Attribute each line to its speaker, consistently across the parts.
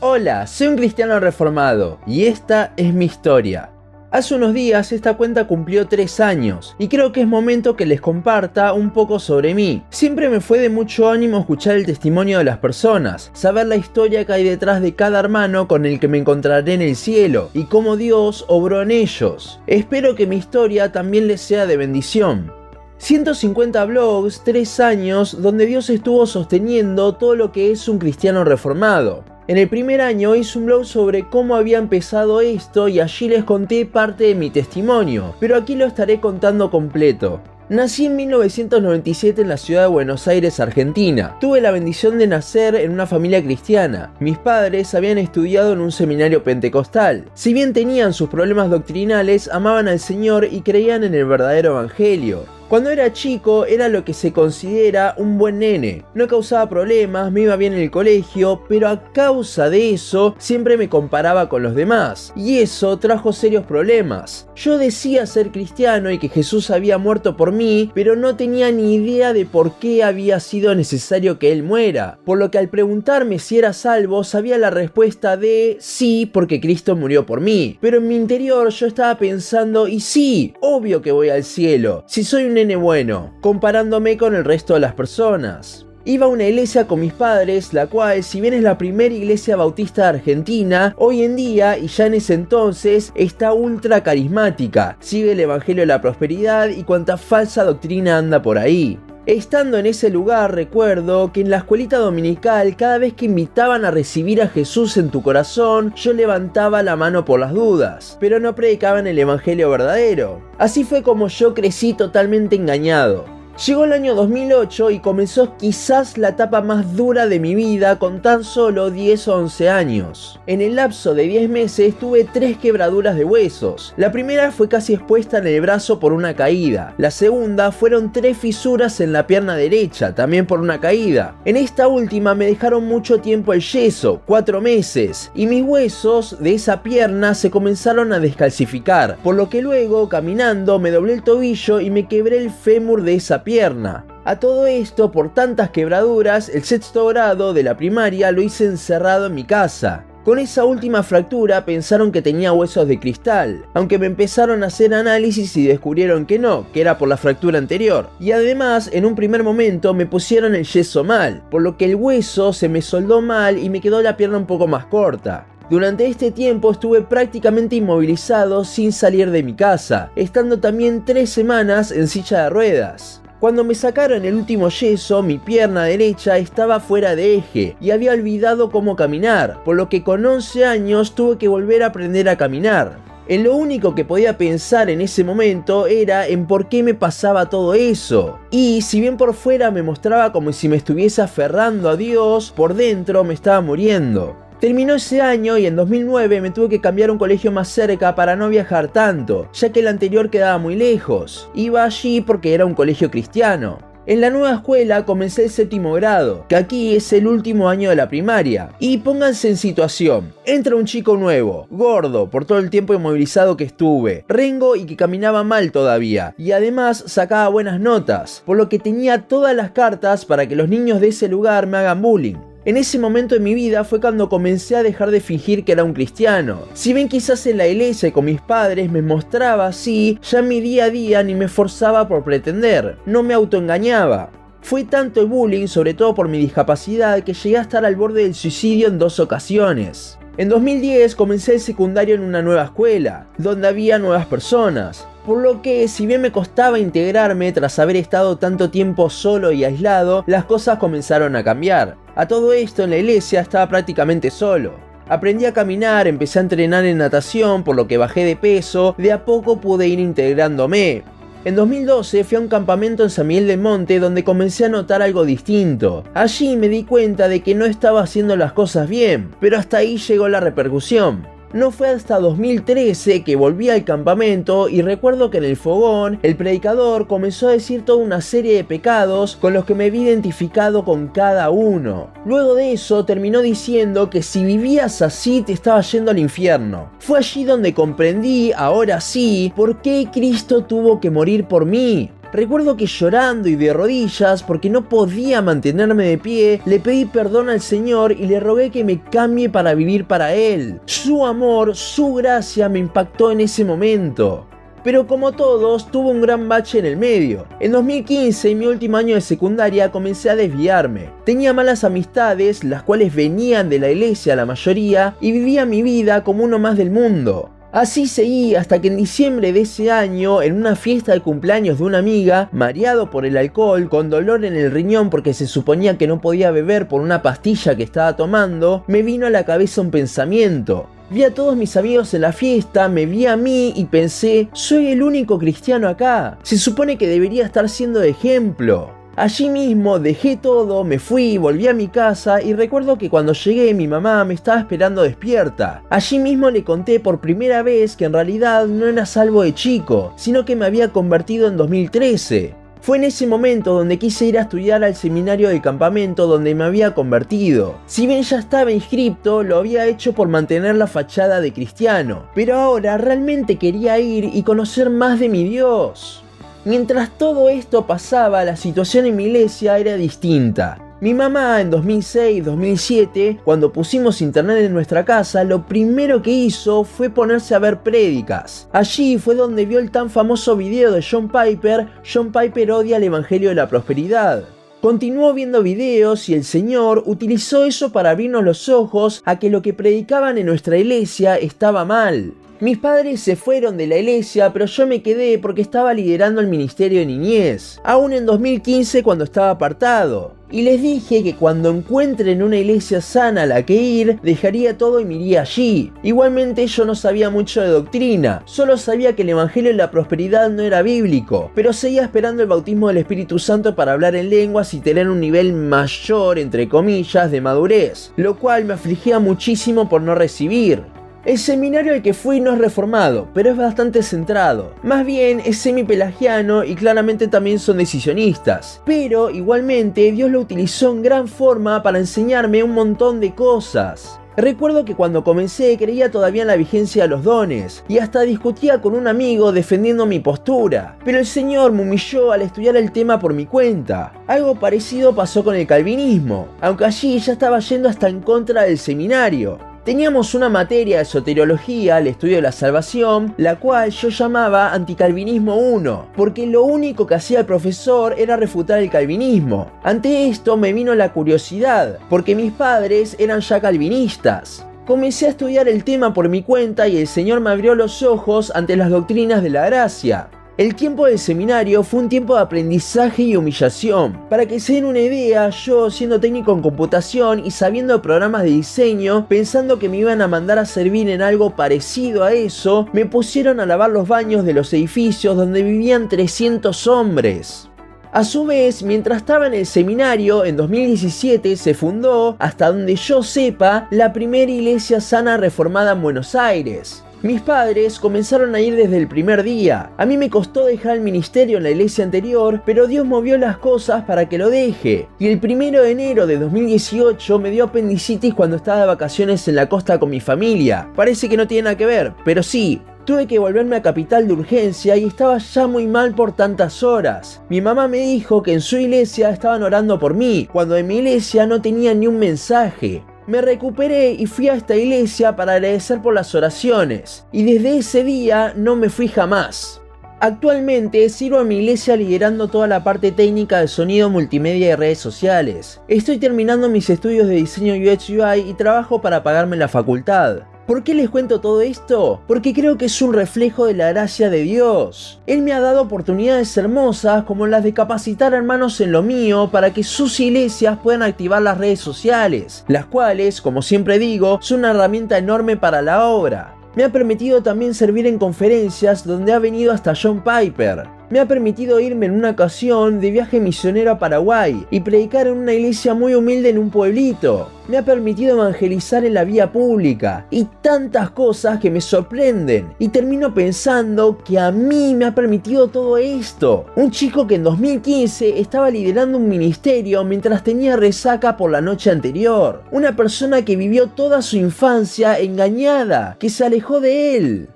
Speaker 1: Hola, soy un cristiano reformado y esta es mi historia. Hace unos días esta cuenta cumplió 3 años y creo que es momento que les comparta un poco sobre mí. Siempre me fue de mucho ánimo escuchar el testimonio de las personas, saber la historia que hay detrás de cada hermano con el que me encontraré en el cielo y cómo Dios obró en ellos. Espero que mi historia también les sea de bendición. 150 blogs, 3 años donde Dios estuvo sosteniendo todo lo que es un cristiano reformado. En el primer año hice un blog sobre cómo había empezado esto y allí les conté parte de mi testimonio, pero aquí lo estaré contando completo. Nací en 1997 en la ciudad de Buenos Aires, Argentina. Tuve la bendición de nacer en una familia cristiana. Mis padres habían estudiado en un seminario pentecostal. Si bien tenían sus problemas doctrinales, amaban al Señor y creían en el verdadero Evangelio. Cuando era chico era lo que se considera un buen nene. No causaba problemas, me iba bien en el colegio, pero a causa de eso siempre me comparaba con los demás. Y eso trajo serios problemas. Yo decía ser cristiano y que Jesús había muerto por mí, pero no tenía ni idea de por qué había sido necesario que Él muera. Por lo que al preguntarme si era salvo, sabía la respuesta de sí, porque Cristo murió por mí. Pero en mi interior yo estaba pensando, y sí, obvio que voy al cielo. Si soy un nene bueno, comparándome con el resto de las personas. Iba a una iglesia con mis padres, la cual, si bien es la primera iglesia bautista de Argentina, hoy en día y ya en ese entonces está ultra carismática, sigue el Evangelio de la Prosperidad y cuanta falsa doctrina anda por ahí. Estando en ese lugar, recuerdo que en la escuelita dominical, cada vez que invitaban a recibir a Jesús en tu corazón, yo levantaba la mano por las dudas, pero no predicaban el Evangelio verdadero. Así fue como yo crecí totalmente engañado. Llegó el año 2008 y comenzó quizás la etapa más dura de mi vida con tan solo 10 o 11 años. En el lapso de 10 meses tuve 3 quebraduras de huesos. La primera fue casi expuesta en el brazo por una caída. La segunda fueron 3 fisuras en la pierna derecha, también por una caída. En esta última me dejaron mucho tiempo el yeso, 4 meses, y mis huesos de esa pierna se comenzaron a descalcificar, por lo que luego caminando me doblé el tobillo y me quebré el fémur de esa pierna pierna. A todo esto, por tantas quebraduras, el sexto grado de la primaria lo hice encerrado en mi casa. Con esa última fractura pensaron que tenía huesos de cristal, aunque me empezaron a hacer análisis y descubrieron que no, que era por la fractura anterior. Y además, en un primer momento me pusieron el yeso mal, por lo que el hueso se me soldó mal y me quedó la pierna un poco más corta. Durante este tiempo estuve prácticamente inmovilizado sin salir de mi casa, estando también tres semanas en silla de ruedas. Cuando me sacaron el último yeso, mi pierna derecha estaba fuera de eje y había olvidado cómo caminar, por lo que con 11 años tuve que volver a aprender a caminar. En lo único que podía pensar en ese momento era en por qué me pasaba todo eso. Y si bien por fuera me mostraba como si me estuviese aferrando a Dios, por dentro me estaba muriendo. Terminó ese año y en 2009 me tuve que cambiar a un colegio más cerca para no viajar tanto, ya que el anterior quedaba muy lejos. Iba allí porque era un colegio cristiano. En la nueva escuela comencé el séptimo grado, que aquí es el último año de la primaria. Y pónganse en situación. Entra un chico nuevo, gordo, por todo el tiempo inmovilizado que estuve, rengo y que caminaba mal todavía, y además sacaba buenas notas, por lo que tenía todas las cartas para que los niños de ese lugar me hagan bullying. En ese momento de mi vida fue cuando comencé a dejar de fingir que era un cristiano. Si bien quizás en la iglesia y con mis padres me mostraba así, ya en mi día a día ni me esforzaba por pretender, no me autoengañaba. Fue tanto el bullying, sobre todo por mi discapacidad, que llegué a estar al borde del suicidio en dos ocasiones. En 2010 comencé el secundario en una nueva escuela, donde había nuevas personas por lo que si bien me costaba integrarme tras haber estado tanto tiempo solo y aislado, las cosas comenzaron a cambiar. A todo esto en la iglesia estaba prácticamente solo. Aprendí a caminar, empecé a entrenar en natación, por lo que bajé de peso, de a poco pude ir integrándome. En 2012 fui a un campamento en San Miguel del Monte donde comencé a notar algo distinto. Allí me di cuenta de que no estaba haciendo las cosas bien, pero hasta ahí llegó la repercusión. No fue hasta 2013 que volví al campamento y recuerdo que en el fogón el predicador comenzó a decir toda una serie de pecados con los que me vi identificado con cada uno. Luego de eso terminó diciendo que si vivías así te estaba yendo al infierno. Fue allí donde comprendí, ahora sí, por qué Cristo tuvo que morir por mí. Recuerdo que llorando y de rodillas, porque no podía mantenerme de pie, le pedí perdón al Señor y le rogué que me cambie para vivir para Él. Su amor, su gracia me impactó en ese momento pero como todos, tuvo un gran bache en el medio. En 2015, en mi último año de secundaria, comencé a desviarme. Tenía malas amistades, las cuales venían de la iglesia la mayoría, y vivía mi vida como uno más del mundo. Así seguí hasta que en diciembre de ese año, en una fiesta de cumpleaños de una amiga, mareado por el alcohol, con dolor en el riñón porque se suponía que no podía beber por una pastilla que estaba tomando, me vino a la cabeza un pensamiento. Vi a todos mis amigos en la fiesta, me vi a mí y pensé, soy el único cristiano acá. Se supone que debería estar siendo de ejemplo. Allí mismo dejé todo, me fui, volví a mi casa y recuerdo que cuando llegué mi mamá me estaba esperando despierta. Allí mismo le conté por primera vez que en realidad no era salvo de chico, sino que me había convertido en 2013. Fue en ese momento donde quise ir a estudiar al seminario de campamento donde me había convertido. Si bien ya estaba inscripto, lo había hecho por mantener la fachada de cristiano, pero ahora realmente quería ir y conocer más de mi Dios. Mientras todo esto pasaba, la situación en mi iglesia era distinta. Mi mamá en 2006-2007, cuando pusimos internet en nuestra casa, lo primero que hizo fue ponerse a ver prédicas. Allí fue donde vio el tan famoso video de John Piper, John Piper odia el Evangelio de la Prosperidad. Continuó viendo videos y el Señor utilizó eso para abrirnos los ojos a que lo que predicaban en nuestra iglesia estaba mal. Mis padres se fueron de la iglesia, pero yo me quedé porque estaba liderando el ministerio de niñez, aún en 2015 cuando estaba apartado. Y les dije que cuando encuentren una iglesia sana a la que ir, dejaría todo y me iría allí. Igualmente yo no sabía mucho de doctrina, solo sabía que el Evangelio de la Prosperidad no era bíblico, pero seguía esperando el bautismo del Espíritu Santo para hablar en lenguas y tener un nivel mayor, entre comillas, de madurez, lo cual me afligía muchísimo por no recibir. El seminario al que fui no es reformado, pero es bastante centrado. Más bien es semi-pelagiano y claramente también son decisionistas. Pero igualmente Dios lo utilizó en gran forma para enseñarme un montón de cosas. Recuerdo que cuando comencé creía todavía en la vigencia de los dones y hasta discutía con un amigo defendiendo mi postura, pero el Señor me humilló al estudiar el tema por mi cuenta. Algo parecido pasó con el calvinismo, aunque allí ya estaba yendo hasta en contra del seminario. Teníamos una materia de soteriología, el estudio de la salvación, la cual yo llamaba anticalvinismo 1, porque lo único que hacía el profesor era refutar el calvinismo. Ante esto me vino la curiosidad, porque mis padres eran ya calvinistas. Comencé a estudiar el tema por mi cuenta y el Señor me abrió los ojos ante las doctrinas de la gracia. El tiempo del seminario fue un tiempo de aprendizaje y humillación. Para que se den una idea, yo siendo técnico en computación y sabiendo programas de diseño, pensando que me iban a mandar a servir en algo parecido a eso, me pusieron a lavar los baños de los edificios donde vivían 300 hombres. A su vez, mientras estaba en el seminario, en 2017 se fundó, hasta donde yo sepa, la primera iglesia sana reformada en Buenos Aires. Mis padres comenzaron a ir desde el primer día. A mí me costó dejar el ministerio en la iglesia anterior, pero Dios movió las cosas para que lo deje. Y el primero de enero de 2018 me dio apendicitis cuando estaba de vacaciones en la costa con mi familia. Parece que no tiene nada que ver, pero sí, Tuve que volverme a capital de urgencia y estaba ya muy mal por tantas horas. Mi mamá me dijo que en su iglesia estaban orando por mí, cuando en mi iglesia no tenía ni un mensaje me recuperé y fui a esta iglesia para agradecer por las oraciones, y desde ese día no me fui jamás. Actualmente sirvo en mi iglesia liderando toda la parte técnica de sonido, multimedia y redes sociales. Estoy terminando mis estudios de diseño UX UI y trabajo para pagarme la facultad. ¿Por qué les cuento todo esto? Porque creo que es un reflejo de la gracia de Dios. Él me ha dado oportunidades hermosas como las de capacitar hermanos en lo mío para que sus iglesias puedan activar las redes sociales, las cuales, como siempre digo, son una herramienta enorme para la obra. Me ha permitido también servir en conferencias donde ha venido hasta John Piper, me ha permitido irme en una ocasión de viaje misionero a Paraguay y predicar en una iglesia muy humilde en un pueblito. Me ha permitido evangelizar en la vía pública y tantas cosas que me sorprenden. Y termino pensando que a mí me ha permitido todo esto. Un chico que en 2015 estaba liderando un ministerio mientras tenía resaca por la noche anterior. Una persona que vivió toda su infancia engañada, que se alejó de él.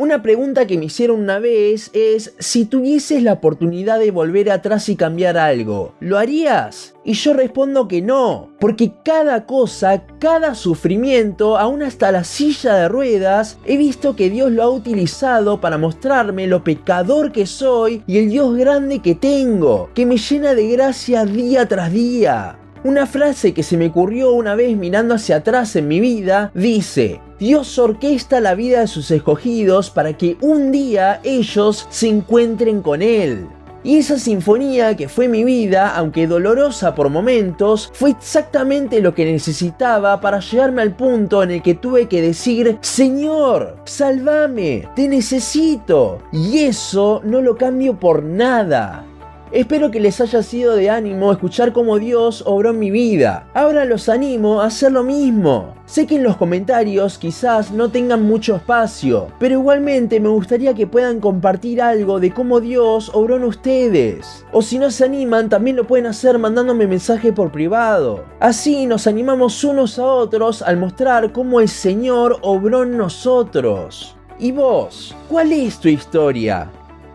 Speaker 1: Una pregunta que me hicieron una vez es, si tuvieses la oportunidad de volver atrás y cambiar algo, ¿lo harías? Y yo respondo que no, porque cada cosa, cada sufrimiento, aún hasta la silla de ruedas, he visto que Dios lo ha utilizado para mostrarme lo pecador que soy y el Dios grande que tengo, que me llena de gracia día tras día. Una frase que se me ocurrió una vez mirando hacia atrás en mi vida dice, Dios orquesta la vida de sus escogidos para que un día ellos se encuentren con Él. Y esa sinfonía que fue mi vida, aunque dolorosa por momentos, fue exactamente lo que necesitaba para llegarme al punto en el que tuve que decir, Señor, sálvame, te necesito. Y eso no lo cambio por nada. Espero que les haya sido de ánimo escuchar cómo Dios obró en mi vida. Ahora los animo a hacer lo mismo. Sé que en los comentarios quizás no tengan mucho espacio, pero igualmente me gustaría que puedan compartir algo de cómo Dios obró en ustedes. O si no se animan, también lo pueden hacer mandándome mensaje por privado. Así nos animamos unos a otros al mostrar cómo el Señor obró en nosotros. ¿Y vos? ¿Cuál es tu historia?